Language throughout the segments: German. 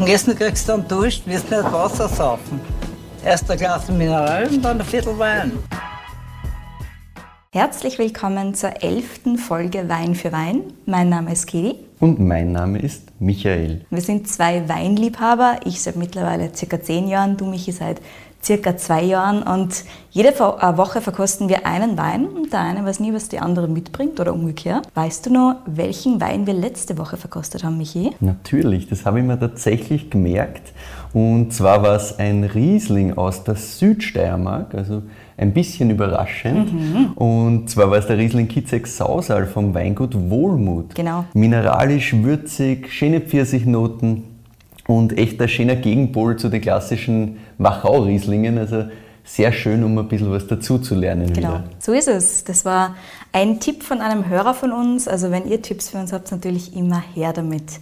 Nach dem Essen kriegst du einen Dusch, wirst nicht Wasser saufen. Erst ein Glas Mineral und dann ein Viertel Wein. Herzlich willkommen zur elften Folge Wein für Wein. Mein Name ist Kedi. Und mein Name ist Michael. Wir sind zwei Weinliebhaber. Ich seit mittlerweile circa zehn Jahren, du Michi seit circa zwei Jahren. Und jede äh, Woche verkosten wir einen Wein und der eine weiß nie, was die andere mitbringt oder umgekehrt. Weißt du noch, welchen Wein wir letzte Woche verkostet haben, Michi? Natürlich, das habe ich mir tatsächlich gemerkt. Und zwar war es ein Riesling aus der Südsteiermark, also ein bisschen überraschend. Mhm. Und zwar war es der Riesling Kitzex Sausal vom Weingut Wohlmut. Genau. Mineralisch, würzig, schöne Pfirsichnoten und echt ein schöner Gegenpol zu den klassischen Wachau-Rieslingen. Also sehr schön, um ein bisschen was dazu zu lernen. Genau, wieder. so ist es. Das war ein Tipp von einem Hörer von uns. Also wenn ihr Tipps für uns habt, natürlich immer her damit.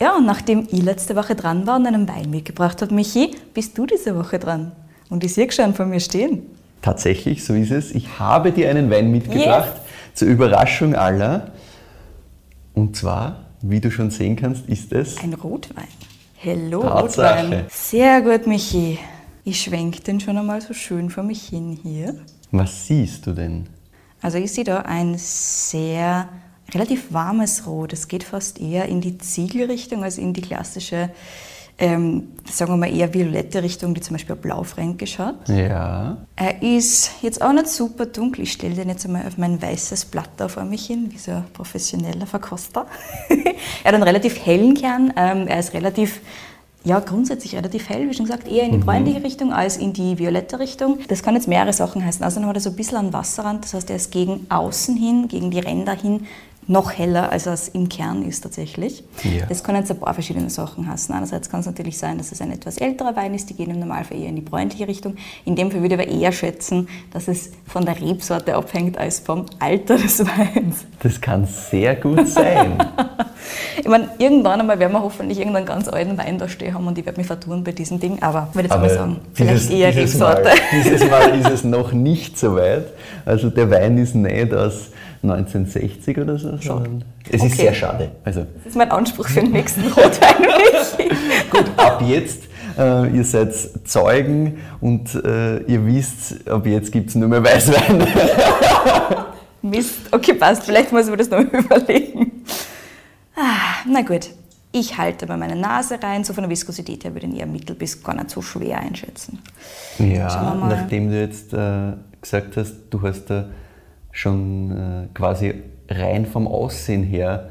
Ja, und nachdem ich letzte Woche dran war und einen Wein mitgebracht habe, Michi, bist du diese Woche dran. Und ich sehe schon vor mir stehen. Tatsächlich, so ist es. Ich habe dir einen Wein mitgebracht, yes. zur Überraschung aller. Und zwar, wie du schon sehen kannst, ist es... Ein Rotwein. Hello, Tatsache. Sehr gut, Michi. Ich schwenke den schon einmal so schön vor mich hin hier. Was siehst du denn? Also ich sehe da ein sehr relativ warmes Rot. Es geht fast eher in die Ziegelrichtung als in die klassische ähm, sagen wir mal, eher violette Richtung, die zum Beispiel auf Blaufränkisch hat. Ja. Er ist jetzt auch nicht super dunkel. Ich stelle den jetzt einmal auf mein weißes Blatt da vor mich hin, wie so ein professioneller Verkoster. er hat einen relativ hellen Kern. Ähm, er ist relativ ja, grundsätzlich relativ hell, wie schon gesagt, eher in die mhm. bräunliche Richtung als in die violette Richtung. Das kann jetzt mehrere Sachen heißen. Außerdem hat er so ein bisschen einen Wasserrand, das heißt, er ist gegen außen hin, gegen die Ränder hin noch heller, als es im Kern ist tatsächlich. Ja. Das kann jetzt ein paar verschiedene Sachen heißen. Einerseits kann es natürlich sein, dass es ein etwas älterer Wein ist, die gehen im Normalfall eher in die bräunliche Richtung. In dem Fall würde ich aber eher schätzen, dass es von der Rebsorte abhängt als vom Alter des Weins. Das kann sehr gut sein. ich meine, irgendwann einmal werden wir hoffentlich irgendeinen ganz alten Wein da stehen haben und ich werde mich vertun bei diesem Ding, aber ich würde jetzt aber mal sagen, vielleicht dieses, eher dieses Rebsorte. Mal, dieses Mal ist es noch nicht so weit. Also der Wein ist nicht aus 1960 oder so. Schon. Es okay. ist sehr schade. Also. Das ist mein Anspruch für den nächsten Rotwein. Gut, ab jetzt, äh, ihr seid Zeugen und äh, ihr wisst, ab jetzt gibt es nur mehr Weißwein. Mist, okay, passt. Vielleicht muss ich mir das noch überlegen. Ah, na gut, ich halte bei meiner Nase rein. So von der Viskosität her würde ich ihn eher mittel bis gar nicht so schwer einschätzen. Ja, nachdem du jetzt äh, gesagt hast, du hast da schon äh, quasi rein vom Aussehen her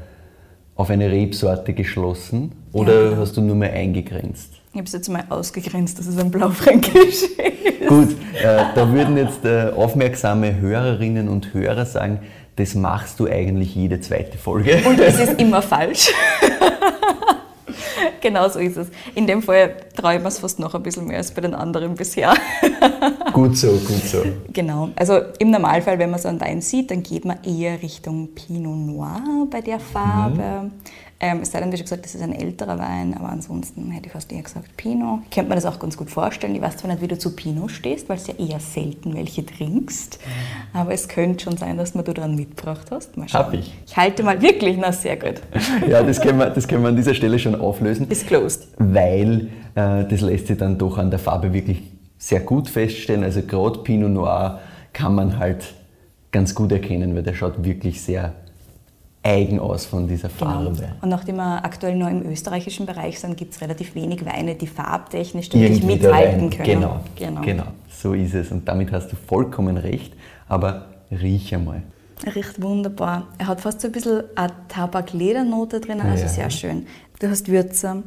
auf eine Rebsorte geschlossen oder ja, hast du nur mehr eingegrenzt? Ich habe es jetzt mal ausgegrenzt, dass es ein Blaufränkisch ist. Gut, äh, da würden jetzt äh, aufmerksame Hörerinnen und Hörer sagen, das machst du eigentlich jede zweite Folge. Und es ist immer falsch. genau so ist es. In dem Fall traue ich mir es fast noch ein bisschen mehr als bei den anderen bisher. gut so, gut so. Genau. Also im Normalfall, wenn man so einen Wein sieht, dann geht man eher Richtung Pinot Noir bei der Farbe. Mhm. Ähm, es sei denn, wie schon gesagt, das ist ein älterer Wein, aber ansonsten hätte ich fast eher gesagt Pinot. Ich könnte mir das auch ganz gut vorstellen. Ich weiß zwar nicht, wie du zu Pinot stehst, weil es ja eher selten welche trinkst, mhm. aber es könnte schon sein, dass du dran mitgebracht hast. Mal Hab ich. Ich halte mal wirklich, na sehr gut. ja, das können, wir, das können wir an dieser Stelle schon auflösen. Ist closed. Weil äh, das lässt sich dann doch an der Farbe wirklich sehr gut feststellen. Also gerade Pinot Noir kann man halt ganz gut erkennen, weil der schaut wirklich sehr eigen aus von dieser genau. Farbe. Genau. Und nachdem wir aktuell nur im österreichischen Bereich sind, gibt es relativ wenig Weine, die farbtechnisch wirklich mithalten können. Genau, genau, genau, so ist es. Und damit hast du vollkommen recht. Aber riech einmal. Er riecht wunderbar. Er hat fast so ein bisschen eine Tabakledernote drin, also ja. sehr schön. Du hast Würze.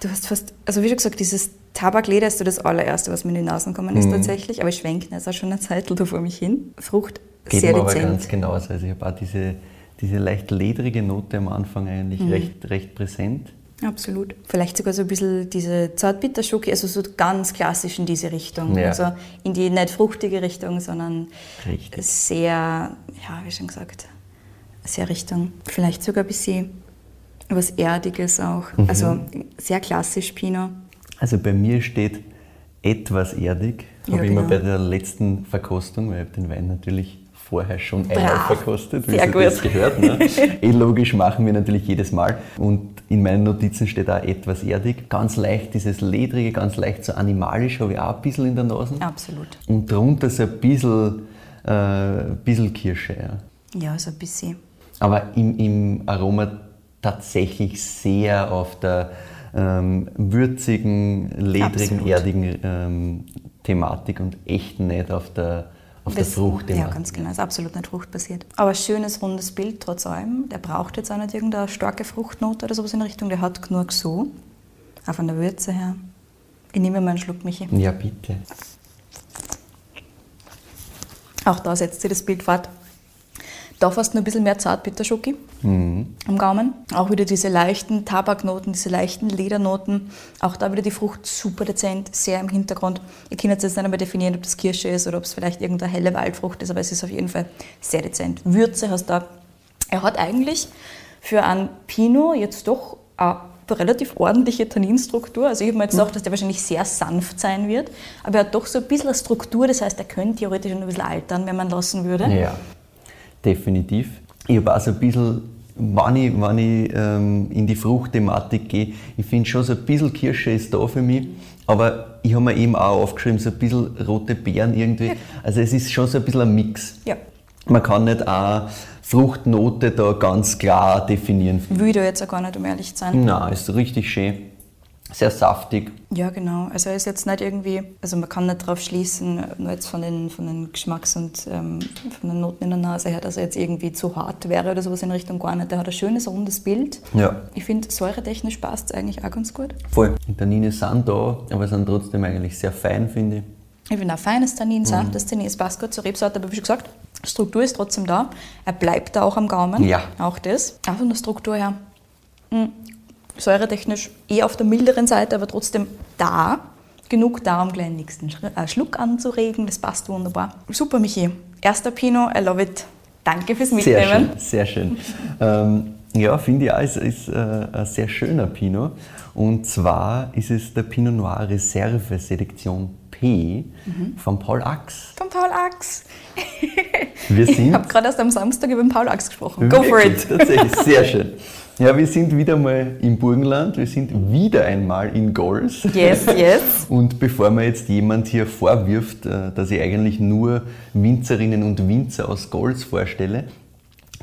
Du hast fast, also wie schon gesagt, dieses Tabakleder ist so das allererste, was mir in die Nase gekommen ist mhm. tatsächlich. Aber ich schwenke jetzt auch schon eine Zeit da vor mich hin. Frucht Geht sehr dezent. aber ganz genau. Also ich habe auch diese diese leicht ledrige Note am Anfang eigentlich mhm. recht, recht präsent. Absolut. Vielleicht sogar so ein bisschen diese Zartbitterschoki, also so ganz klassisch in diese Richtung. Ja. Also in die nicht fruchtige Richtung, sondern Richtig. sehr, ja, wie schon gesagt, sehr Richtung, vielleicht sogar ein bisschen was Erdiges auch. Mhm. Also sehr klassisch Pinot. Also bei mir steht etwas erdig, ja, habe ich genau. immer bei der letzten Verkostung, weil ich den Wein natürlich vorher schon einmal Brav. verkostet, wie Sehr sie gut. das gehört. Ne? eh logisch machen wir natürlich jedes Mal. Und in meinen Notizen steht auch etwas erdig. Ganz leicht dieses Ledrige, ganz leicht so animalisch habe ich auch ein bisschen in der Nase. Absolut. Und drunter so ein bisschen, äh, bisschen Kirsche. Ja. Ja, so ein bisschen. Aber im, im Aroma tatsächlich sehr auf der ähm, würzigen, ledrigen, Absolut. erdigen ähm, Thematik und echt nicht auf der, auf der Das- Fruchtthematik. Ja, ganz genau. Ist absolut nicht fruchtbasiert. Aber schönes, rundes Bild trotz allem. Der braucht jetzt auch nicht irgendeine starke Fruchtnote oder sowas in der Richtung. Der hat genug so. Auch von der Würze her. Ich nehme mal einen Schluck, Michi. Ja, bitte. Auch da setzt sich das Bild fort. Da fast nur ein bisschen mehr Zartbitterschoki am Gaumen. Auch wieder diese leichten Tabaknoten, diese leichten Ledernoten. Auch da wieder die Frucht super dezent, sehr im Hintergrund. Ihr könnt jetzt nicht einmal definieren, ob das Kirsche ist oder ob es vielleicht irgendeine helle Waldfrucht ist, aber es ist auf jeden Fall sehr dezent. Würze hast da. Er hat eigentlich für einen Pinot jetzt doch eine relativ ordentliche Tanninstruktur. Also ich habe mir jetzt gedacht, dass der wahrscheinlich sehr sanft sein wird, aber er hat doch so ein bisschen eine Struktur, das heißt, er könnte theoretisch noch ein bisschen altern, wenn man lassen würde. Ja, definitiv. Ich habe auch so ein bisschen, wenn ich, wenn ich ähm, in die Fruchtthematik gehe, ich finde schon so ein bisschen Kirsche ist da für mich, aber ich habe mir eben auch aufgeschrieben, so ein bisschen rote Beeren irgendwie. Also es ist schon so ein bisschen ein Mix. Ja. Man kann nicht auch Fruchtnote da ganz klar definieren. Will da jetzt auch gar nicht, um ehrlich zu sein. Na, ist richtig schön. Sehr saftig. Ja, genau. Also er ist jetzt nicht irgendwie, also man kann nicht darauf schließen, nur jetzt von den, von den Geschmacks- und ähm, von den Noten in der Nase her, dass er jetzt irgendwie zu hart wäre oder sowas in Richtung gar nicht. Der hat ein schönes, rundes Bild. Ja. Ich finde, säuretechnisch passt es eigentlich auch ganz gut. Voll. Die Tannine sind da, aber sind trotzdem eigentlich sehr fein, finde ich. Ich finde auch feines Tannin, sanftes Tannin, es passt gut zur Rebsorte, aber wie schon gesagt, Struktur ist trotzdem da. Er bleibt da auch am Gaumen. Ja. Auch das. Auch von der Struktur her. mh, Säuretechnisch eher auf der milderen Seite, aber trotzdem da. Genug da, um gleich den nächsten äh, Schluck anzuregen. Das passt wunderbar. Super, Michi. Erster Pinot, I love it. Danke fürs Sehr Mitnehmen. schön, sehr schön. ähm, ja, finde ich auch, es ist äh, ein sehr schöner Pinot. Und zwar ist es der Pinot Noir Reserve Selektion P von Paul Ax. Von Paul Ax. Wir Ich sind habe gerade erst am Samstag über den Paul Ax gesprochen. Go for it. Tatsächlich, sehr schön. Ja, wir sind wieder mal im Burgenland, wir sind wieder einmal in Gols. Yes, yes. Und bevor mir jetzt jemand hier vorwirft, äh, dass ich eigentlich nur Winzerinnen und Winzer aus Gols vorstelle,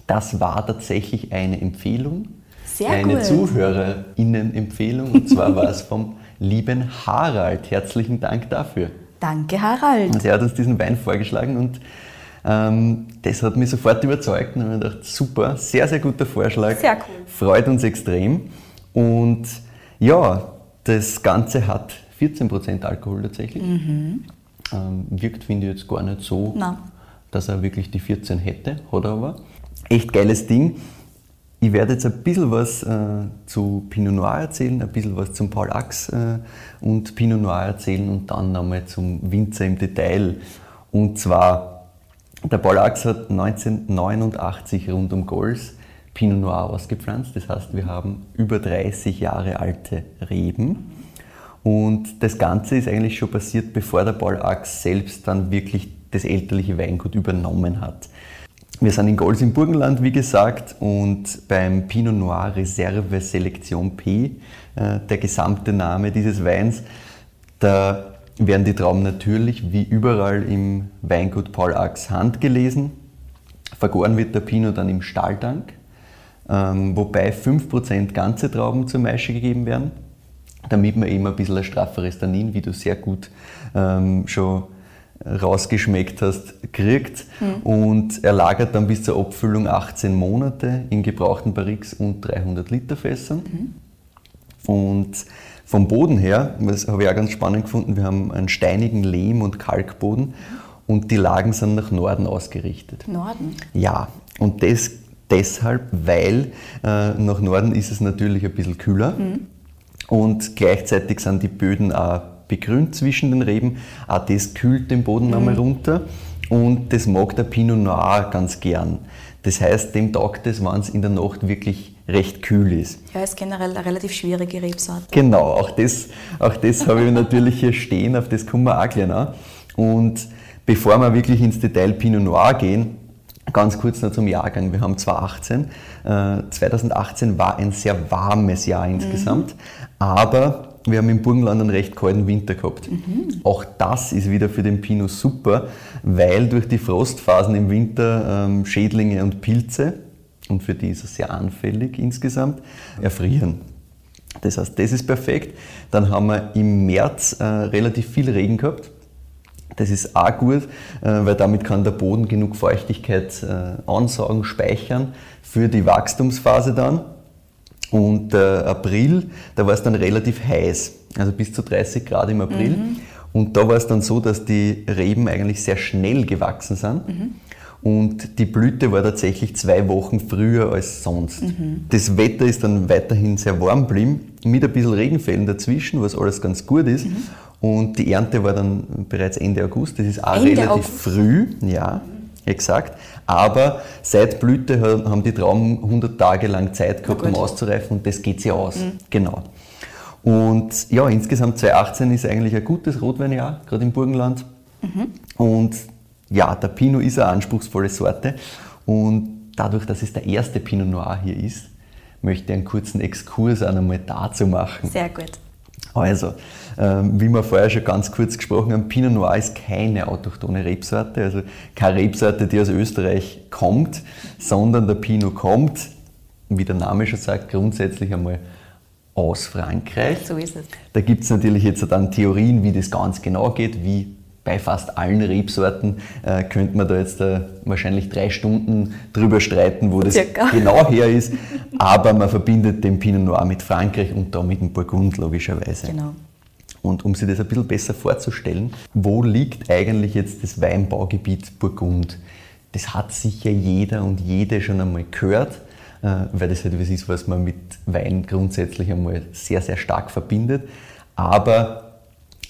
das war tatsächlich eine Empfehlung. Sehr eine gut. ZuhörerInnen-Empfehlung. Und zwar war es vom lieben Harald. Herzlichen Dank dafür. Danke, Harald. Also er hat uns diesen Wein vorgeschlagen und das hat mich sofort überzeugt. Und ich habe mir gedacht, super, sehr, sehr guter Vorschlag. Sehr cool. Freut uns extrem. Und ja, das Ganze hat 14% Alkohol tatsächlich. Ähm, wirkt, finde ich, jetzt gar nicht so, Mhm. Nein. dass er wirklich die 14 hätte, hat er aber. Echt geiles Ding. Ich werde jetzt ein bisschen was äh, zu Pinot Noir erzählen, ein bisschen was zum Paul Ax äh, und Pinot Noir erzählen und dann nochmal zum Winzer im Detail. Und zwar, der Paul Ax hat 1989 rund um Gols Pinot Noir ausgepflanzt. Das heißt, wir haben über 30 Jahre alte Reben. Und das Ganze ist eigentlich schon passiert, bevor der Paul Ax selbst dann wirklich das elterliche Weingut übernommen hat. Wir sind in Gols im Burgenland, wie gesagt, und beim Pinot Noir Reserve Selektion P, äh, der gesamte Name dieses Weins, da werden die Trauben natürlich wie überall im Weingut Paul Ax handgelesen. Vergoren wird der Pinot dann im Stahltank, ähm, wobei 5% ganze Trauben zur Maische gegeben werden, damit man eben ein bisschen ein strafferes Tannin, wie du sehr gut ähm, schon rausgeschmeckt hast, kriegt. Und er lagert dann bis zur Abfüllung 18 Monate in gebrauchten Barriques und 300 Liter Fässern. Und vom Boden her, das habe ich auch ganz spannend gefunden, wir haben einen steinigen Lehm- und Kalkboden und die Lagen sind nach Norden ausgerichtet. Norden. Ja, und das deshalb, weil äh, nach Norden ist es natürlich ein bisschen kühler und gleichzeitig sind die Böden auch begrünt zwischen den Reben. Auch das kühlt den Boden nochmal runter und das mag der Pinot Noir ganz gern. Das heißt, dem taugt es, wenn es in der Nacht wirklich recht kühl ist. Ja, ist generell eine relativ schwierige Rebsorte. Genau, auch das, auch das habe ich natürlich hier stehen, auf das kommen wir auch gleich noch. Und bevor wir wirklich ins Detail Pinot Noir gehen, Ganz kurz noch zum Jahrgang. Wir haben 2018. Äh, 2018 war ein sehr warmes Jahr insgesamt, mhm. aber wir haben im Burgenland einen recht kalten Winter gehabt. Mhm. Auch das ist wieder für den Pinot super, weil durch die Frostphasen im Winter ähm, Schädlinge und Pilze, und für die ist er sehr anfällig insgesamt, erfrieren. Das heißt, das ist perfekt. Dann haben wir im März äh, relativ viel Regen gehabt. Das ist auch gut, äh, weil damit kann der Boden genug Feuchtigkeit äh, ansaugen, speichern für die Wachstumsphase dann. Und äh, April, da war es dann relativ heiß, also bis zu 30 Grad im April. Mhm. Und da war es dann so, dass die Reben eigentlich sehr schnell gewachsen sind. Mhm. Und die Blüte war tatsächlich zwei Wochen früher als sonst. Mhm. Das Wetter ist dann weiterhin sehr warm geblieben, mit ein bisschen Regenfällen dazwischen, was alles ganz gut ist. Mhm. Und die Ernte war dann bereits Ende August. Das ist auch Ende relativ August. früh, ja, exakt. Aber seit Blüte haben die Trauben 100 Tage lang Zeit gehabt, um auszureifen und das geht sie aus. Mhm. Genau. Und ja, insgesamt 2018 ist eigentlich ein gutes Rotweinjahr, gerade im Burgenland. Mhm. Und ja, der Pinot ist eine anspruchsvolle Sorte und dadurch, dass es der erste Pinot Noir hier ist, möchte ich einen kurzen Exkurs auch einmal dazu machen. Sehr gut. Also, ähm, wie wir vorher schon ganz kurz gesprochen haben, Pinot Noir ist keine autochthone Rebsorte, also keine Rebsorte, die aus Österreich kommt, sondern der Pinot kommt, wie der Name schon sagt, grundsätzlich einmal aus Frankreich. So ist es. Da gibt es natürlich jetzt dann Theorien, wie das ganz genau geht, wie bei fast allen Rebsorten äh, könnte man da jetzt äh, wahrscheinlich drei Stunden drüber streiten, wo das Circa. genau her ist. Aber man verbindet den Pinot Noir mit Frankreich und da mit dem Burgund logischerweise. Genau. Und um sich das ein bisschen besser vorzustellen, wo liegt eigentlich jetzt das Weinbaugebiet Burgund? Das hat sicher jeder und jede schon einmal gehört, äh, weil das halt etwas ist, was man mit Wein grundsätzlich einmal sehr, sehr stark verbindet. Aber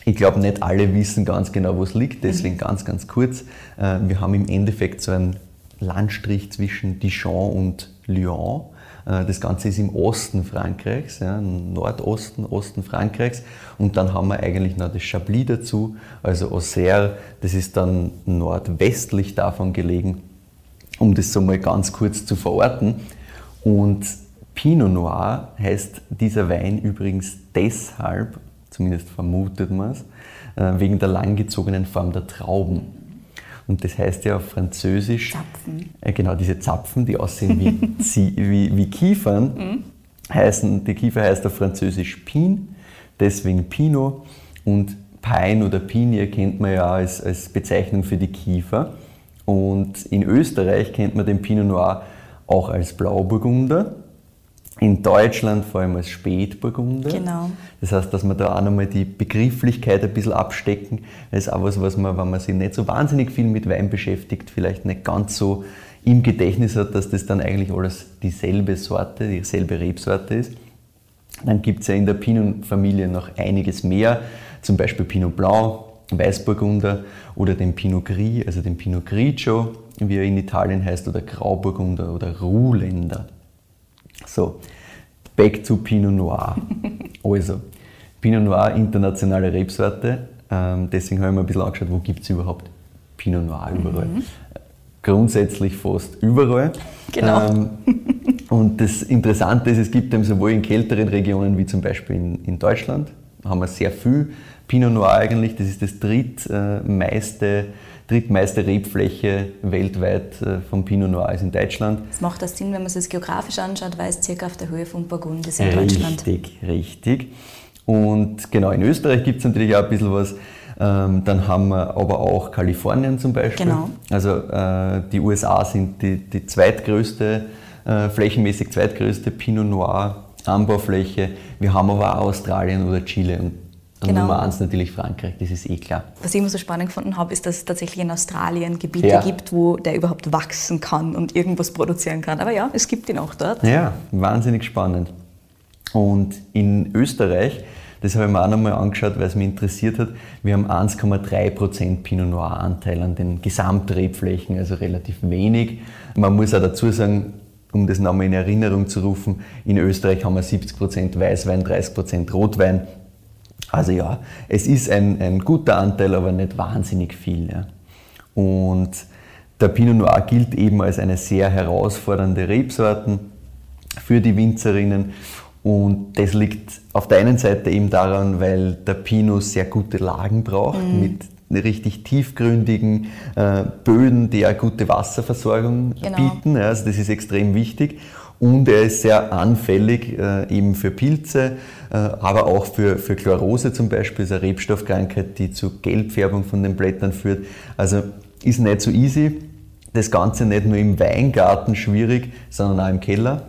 ich glaube, nicht alle wissen ganz genau, wo es liegt, deswegen ganz, ganz kurz. Äh, wir haben im Endeffekt so einen Landstrich zwischen Dijon und Lyon. Äh, das Ganze ist im Osten Frankreichs, ja, Nordosten, Osten Frankreichs. Und dann haben wir eigentlich noch das Chablis dazu, also Auxerre, das ist dann nordwestlich davon gelegen, um das so mal ganz kurz zu verorten. Und Pinot Noir heißt dieser Wein übrigens deshalb, zumindest vermutet man es, äh, wegen der langgezogenen Form der Trauben. Und das heißt ja auf Französisch, Zapfen. Äh, genau, diese Zapfen, die aussehen wie, wie, wie Kiefern, mhm. heißen, die Kiefer heißt auf Französisch Pin, deswegen Pinot. Und Pine oder Pinie kennt man ja als, als Bezeichnung für die Kiefer. Und in Österreich kennt man den Pinot Noir auch als Blauburgunder in Deutschland vor allem als Spätburgunder. Genau. Das heißt, dass wir da auch nochmal die Begrifflichkeit ein bisschen abstecken. Das ist auch was, was man, wenn man sich nicht so wahnsinnig viel mit Wein beschäftigt, vielleicht nicht ganz so im Gedächtnis hat, dass das dann eigentlich alles dieselbe Sorte, dieselbe Rebsorte ist. Dann gibt es ja in der Pinot-Familie noch einiges mehr, zum Beispiel Pinot Blanc, Weißburgunder oder den Pinot Gris, also den Pinot Grigio, wie er in Italien heißt, oder Grauburgunder oder Ruhländer. So, back to Pinot Noir. also, Pinot Noir, internationale Rebsorte. Ähm, deswegen habe ich mir ein bisschen angeschaut, wo gibt es überhaupt Pinot Noir überall. Mhm. Grundsätzlich fast überall. Genau. Ähm, und das Interessante ist, es gibt eben sowohl in kälteren Regionen wie zum Beispiel in, in Deutschland, haben wir sehr viel Pinot Noir eigentlich. Das ist das drittmeiste äh, drittmeiste Rebfläche weltweit äh, vom Pinot Noir ist in Deutschland. Das macht das Sinn, wenn man es geografisch anschaut, weil es circa auf der Höhe von Burgund ist in Deutschland. Richtig, richtig. Und genau, in Österreich gibt es natürlich auch ein bisschen was. Ähm, dann haben wir aber auch Kalifornien zum Beispiel. Genau. Also äh, die USA sind die, die zweitgrößte, äh, flächenmäßig zweitgrößte Pinot Noir Anbaufläche. Wir haben aber auch Australien oder Chile und und genau. Nummer eins natürlich Frankreich, das ist eh klar. Was ich immer so spannend gefunden habe, ist, dass es tatsächlich in Australien Gebiete ja. gibt, wo der überhaupt wachsen kann und irgendwas produzieren kann. Aber ja, es gibt ihn auch dort. Ja, wahnsinnig spannend. Und in Österreich, das habe ich mir auch nochmal angeschaut, weil es mich interessiert hat, wir haben 1,3% Pinot Noir Anteil an den Gesamtrebflächen, also relativ wenig. Man muss auch dazu sagen, um das nochmal in Erinnerung zu rufen, in Österreich haben wir 70% Weißwein, 30% Rotwein. Also ja, es ist ein, ein guter Anteil, aber nicht wahnsinnig viel. Ja. Und Der Pinot Noir gilt eben als eine sehr herausfordernde Rebsorte für die Winzerinnen und das liegt auf der einen Seite eben daran, weil der Pinot sehr gute Lagen braucht mhm. mit richtig tiefgründigen äh, Böden, die eine gute Wasserversorgung genau. bieten. Ja, also das ist extrem wichtig. Und er ist sehr anfällig äh, eben für Pilze, äh, aber auch für, für Chlorose zum Beispiel, ist eine Rebstoffkrankheit, die zu Gelbfärbung von den Blättern führt. Also ist nicht so easy. Das Ganze nicht nur im Weingarten schwierig, sondern auch im Keller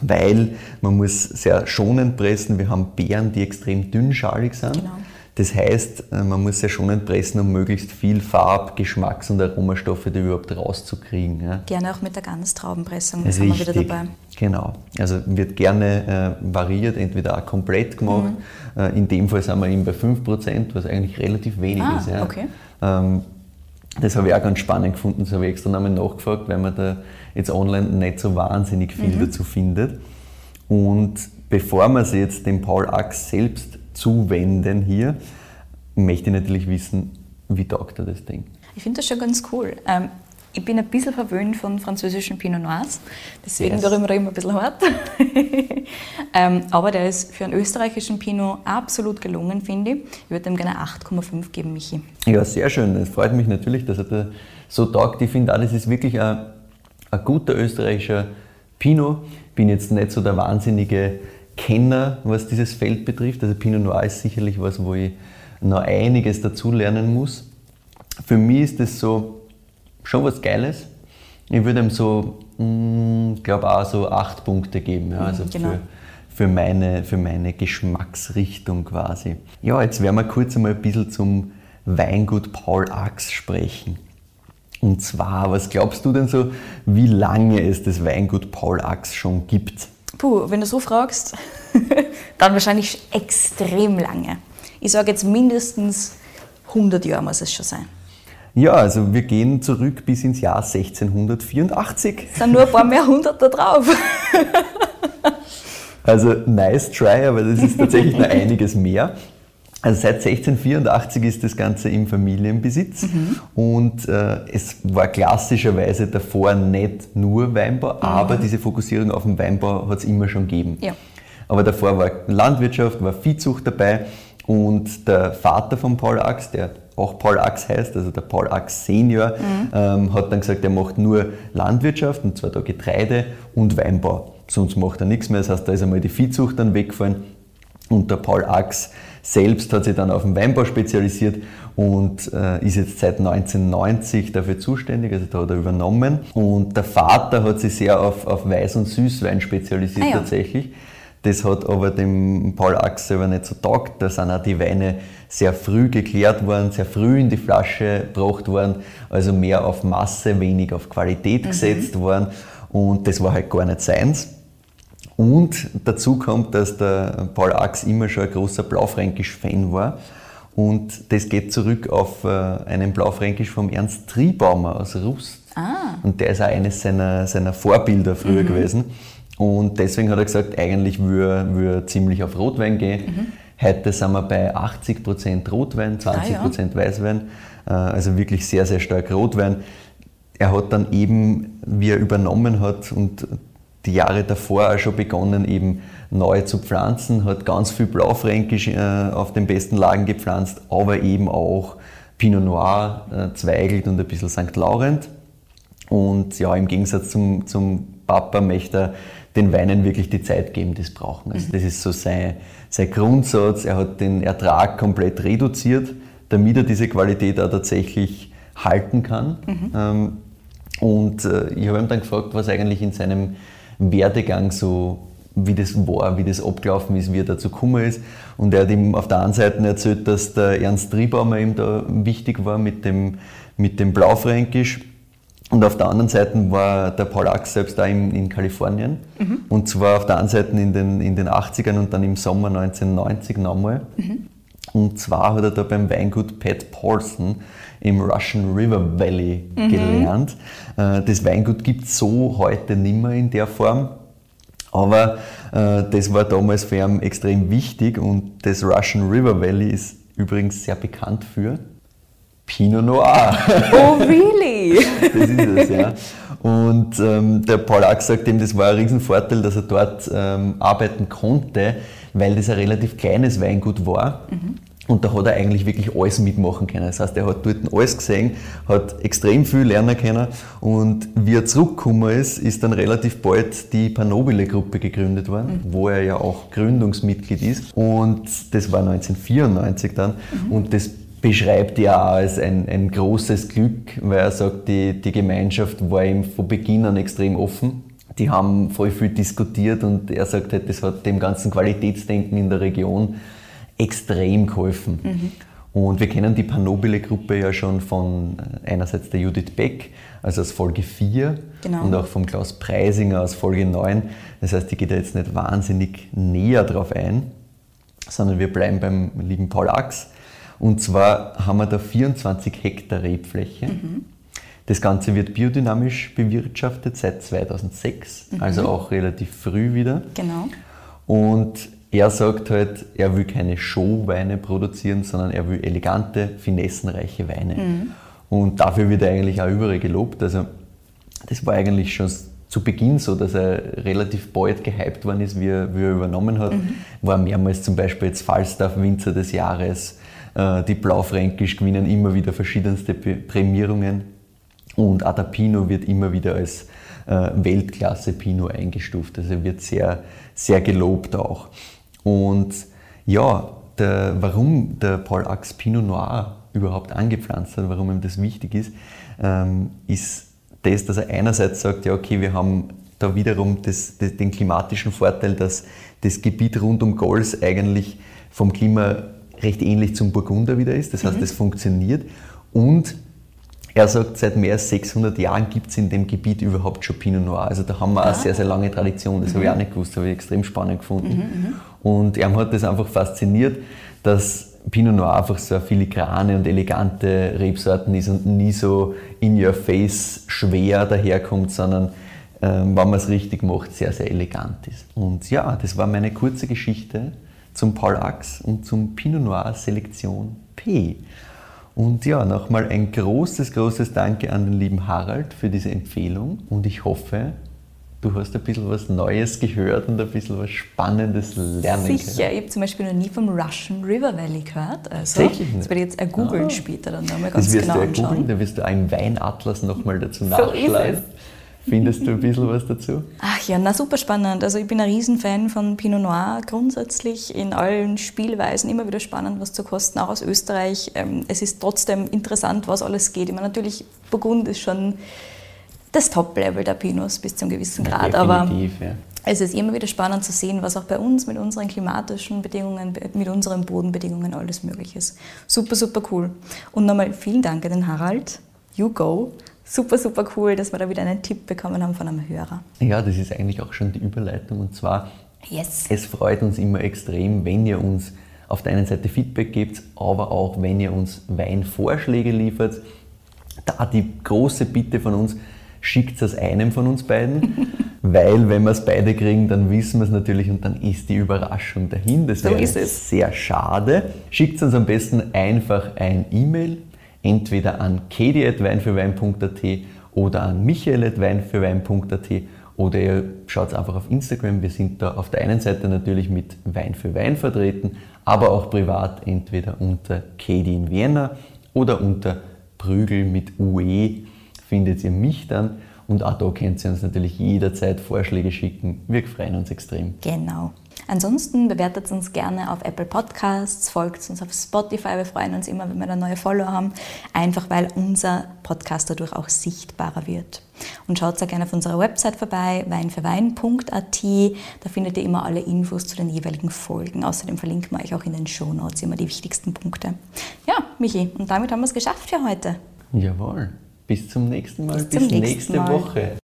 weil man muss sehr schonend pressen. Wir haben Beeren, die extrem dünnschalig sind. Genau. Das heißt, äh, man muss sehr schonend pressen, um möglichst viel Farb-, Geschmacks- und Aromastoffe da überhaupt rauszukriegen. Ja. Gerne auch mit der Ganztraubenpressung, das Richtig, haben wir wieder dabei. Genau, also wird gerne äh, variiert, entweder auch komplett gemacht. Mhm. Äh, in dem Fall sind wir eben bei 5%, was eigentlich relativ wenig ah, ist. Ja. Okay. Ähm, das habe ich auch ganz spannend gefunden, das habe ich extra nochmal nachgefragt, weil man da jetzt online nicht so wahnsinnig viel mhm. dazu findet. Und bevor wir sich jetzt dem Paul Ax selbst zuwenden hier, möchte ich natürlich wissen, wie taugt er das Ding? Ich finde das schon ganz cool. Ähm, ich bin ein bisschen verwöhnt von französischen Pinot Noirs, deswegen yes. darüber immer ein bisschen hart. ähm, aber der ist für einen österreichischen Pinot absolut gelungen, finde ich. Ich würde ihm gerne 8,5 geben, Michi. Ja, sehr schön. Es freut mich natürlich, dass er da so taugt. Ich finde auch, das ist wirklich ein, ein guter österreichischer Pinot. Ich bin jetzt nicht so der wahnsinnige Kenner, was dieses Feld betrifft. Also Pinot Noir ist sicherlich was, wo ich noch einiges dazulernen muss. Für mich ist das so schon was Geiles. Ich würde ihm so, ich mm, glaube auch so acht Punkte geben. Ja, also genau. für, für, meine, für meine Geschmacksrichtung quasi. Ja, jetzt werden wir kurz einmal ein bisschen zum Weingut Paul Ax sprechen. Und zwar, was glaubst du denn so, wie lange es das Weingut Paul Ax schon gibt? Puh, wenn du so fragst, dann wahrscheinlich extrem lange. Ich sage jetzt mindestens 100 Jahre muss es schon sein. Ja, also wir gehen zurück bis ins Jahr 1684. Es sind nur ein paar mehr hundert da drauf. also nice try, aber das ist tatsächlich noch einiges mehr. Also seit 1684 ist das Ganze im Familienbesitz mhm. und äh, es war klassischerweise davor nicht nur Weinbau, mhm. aber diese Fokussierung auf den Weinbau hat es immer schon gegeben. Ja. Aber davor war Landwirtschaft, war Viehzucht dabei und der Vater von Paul Ax, der auch Paul Ax heißt, also der Paul Ax Senior, mhm. ähm, hat dann gesagt, er macht nur Landwirtschaft, und zwar da Getreide und Weinbau. Sonst macht er nichts mehr. Das heißt, da ist einmal die Viehzucht dann weggefallen. Und der Paul Ax selbst hat sich dann auf den Weinbau spezialisiert und äh, ist jetzt seit 1990 dafür zuständig, also da hat er übernommen. Und der Vater hat sich sehr auf, auf Weiß- und Süßwein spezialisiert ah, ja. tatsächlich. Das hat aber dem Paul Ax selber nicht so taugt. Da sind auch die Weine sehr früh geklärt worden, sehr früh in die Flasche gebracht worden, also mehr auf Masse, wenig auf Qualität mhm. gesetzt worden. Und das war halt gar nicht seins. Und dazu kommt, dass der Paul Ax immer schon ein großer Blaufränkisch-Fan war. Und das geht zurück auf äh, einen Blaufränkisch vom Ernst Triebaumer aus Rust. Ah. Und der ist auch eines seiner, seiner Vorbilder früher mhm. gewesen. Und deswegen hat er gesagt, eigentlich würde er ziemlich auf Rotwein gehen. Mhm. Heute sind wir bei 80% Rotwein, 20% ah, ja. Weißwein, äh, also wirklich sehr, sehr stark Rotwein. Er hat dann eben, wie er übernommen hat und die Jahre davor auch schon begonnen, eben neu zu pflanzen, hat ganz viel Blaufränkisch äh, auf den besten Lagen gepflanzt, aber eben auch Pinot Noir, äh, Zweigelt und ein bisschen St. Laurent. Und ja, im Gegensatz zum, zum Papa möchte er den Weinen wirklich die Zeit geben, die es brauchen. Also mhm. das ist so sein, sein Grundsatz. Er hat den Ertrag komplett reduziert, damit er diese Qualität auch tatsächlich halten kann. Mhm. Ähm, und äh, ich habe ihn dann gefragt, was eigentlich in seinem Werdegang so, wie das war, wie das abgelaufen ist, wie er dazu gekommen ist. Und er hat ihm auf der einen Seite erzählt, dass der Ernst Triebaumer ihm da wichtig war mit dem, mit dem Blaufränkisch und auf der anderen Seite war der Paul Ax selbst da in, in Kalifornien. Mhm. Und zwar auf der einen Seite in den, in den 80ern und dann im Sommer 1990 nochmal. Mhm. Und zwar hat er da beim Weingut Pat Paulson im Russian River Valley mhm. gelernt. Äh, das Weingut gibt es so heute nicht mehr in der Form. Aber äh, das war damals für ihn extrem wichtig und das Russian River Valley ist übrigens sehr bekannt für Pinot Noir. Oh, really? das ist es, ja. Und ähm, der Paul Ack sagt ihm, das war ein Riesenvorteil, dass er dort ähm, arbeiten konnte, weil das ein relativ kleines Weingut war. Mhm. Und da hat er eigentlich wirklich alles mitmachen können. Das heißt, er hat dort alles gesehen, hat extrem viel lernen können. Und wie er zurückgekommen ist, ist dann relativ bald die Panobile-Gruppe gegründet worden, mhm. wo er ja auch Gründungsmitglied ist. Und das war 1994 dann. Mhm. Und das beschreibt er auch als ein, ein großes Glück, weil er sagt, die, die Gemeinschaft war ihm von Beginn an extrem offen. Die haben voll viel diskutiert und er sagt halt, das hat dem ganzen Qualitätsdenken in der Region extrem geholfen. Mhm. Und wir kennen die Panobile-Gruppe ja schon von äh, einerseits der Judith Beck, also aus Folge 4 genau. und auch vom Klaus Preisinger aus Folge 9. Das heißt, ich gehe da jetzt nicht wahnsinnig näher drauf ein, sondern wir bleiben beim lieben Paul Ax. Und zwar haben wir da 24 Hektar Rebfläche. Mhm. Das Ganze wird biodynamisch bewirtschaftet seit 2006, mhm. also auch relativ früh wieder. Genau. Und er sagt halt, er will keine Showweine produzieren, sondern er will elegante, finessenreiche Weine. Mhm. Und dafür wird er eigentlich auch überall gelobt. Also das war eigentlich schon zu Beginn so, dass er relativ bald gehypt worden ist, wie er, wie er übernommen hat. Mhm. War mehrmals zum Beispiel jetzt Falstaff Winzer des Jahres, äh, die Blaufränkisch gewinnen immer wieder verschiedenste Prämierungen und Adapino wird immer wieder als äh, Weltklasse Pinot eingestuft. Also wird sehr, sehr gelobt auch. Und ja, der, warum der Paul Ax Pinot Noir überhaupt angepflanzt hat, warum ihm das wichtig ist, ähm, ist das, dass er einerseits sagt, ja okay, wir haben da wiederum das, das, den klimatischen Vorteil, dass das Gebiet rund um Gols eigentlich vom Klima recht ähnlich zum Burgunder wieder ist. Das heißt, mhm. funktioniert. Und er sagt, seit mehr als 600 Jahren gibt es in dem Gebiet überhaupt schon Pinot Noir. Also da haben wir ah. eine sehr, sehr lange Tradition. Das mhm. habe ich auch nicht gewusst, habe ich extrem spannend gefunden. Mhm, mhm, und er hat das einfach fasziniert, dass Pinot Noir einfach so eine filigrane und elegante Rebsorten ist und nie so in your face schwer daherkommt, sondern ähm, wenn man es richtig macht, sehr, sehr elegant ist. Und ja, das war meine kurze Geschichte zum Paul Ax und zum Pinot Noir Selektion P. Und ja, nochmal ein großes, großes Danke an den lieben Harald für diese Empfehlung und ich hoffe, du hast ein bisschen was Neues gehört und ein bisschen was Spannendes lernen können. Sicher, ich habe zum Beispiel noch nie vom Russian River Valley gehört. Also, Tatsächlich nicht. Das werde ich jetzt googeln ah. später dann nochmal ganz das wirst genau du anschauen. Googlen, da wirst du einen Weinatlas nochmal dazu nachschlagen. So Findest du ein bisschen was dazu? Ach ja, na super spannend. Also ich bin ein Riesenfan von Pinot Noir grundsätzlich in allen Spielweisen. Immer wieder spannend, was zu kosten, auch aus Österreich. Ähm, es ist trotzdem interessant, was alles geht. Ich meine, natürlich, Burgund ist schon das Top-Level der Pinots bis zu einem gewissen Grad. Ja, aber ja. es ist immer wieder spannend zu sehen, was auch bei uns mit unseren klimatischen Bedingungen, mit unseren Bodenbedingungen alles möglich ist. Super, super cool. Und nochmal vielen Dank an den Harald. You go super, super cool, dass wir da wieder einen Tipp bekommen haben von einem Hörer. Ja, das ist eigentlich auch schon die Überleitung. Und zwar, yes. es freut uns immer extrem, wenn ihr uns auf der einen Seite Feedback gebt, aber auch wenn ihr uns Weinvorschläge liefert. Da die große Bitte von uns, schickt es einem von uns beiden, weil wenn wir es beide kriegen, dann wissen wir es natürlich und dann ist die Überraschung dahin. Das wäre so sehr schade. Schickt uns am besten einfach ein E-Mail entweder an kedi.weinfürwein.at oder an michael.weinfürwein.at oder ihr schaut einfach auf Instagram. Wir sind da auf der einen Seite natürlich mit Wein für Wein vertreten, aber auch privat entweder unter Kedi in Vienna oder unter Prügel mit UE findet ihr mich dann. Und auch da könnt ihr uns natürlich jederzeit Vorschläge schicken. Wir freuen uns extrem. Genau. Ansonsten bewertet uns gerne auf Apple Podcasts, folgt uns auf Spotify. Wir freuen uns immer, wenn wir da neue Follower haben, einfach weil unser Podcast dadurch auch sichtbarer wird. Und schaut sehr gerne auf unserer Website vorbei, weinfürwein.at. Da findet ihr immer alle Infos zu den jeweiligen Folgen. Außerdem verlinken wir euch auch in den Show Notes immer die wichtigsten Punkte. Ja, Michi, und damit haben wir es geschafft für heute. Jawohl. Bis zum nächsten Mal, bis, bis nächste Mal. Woche.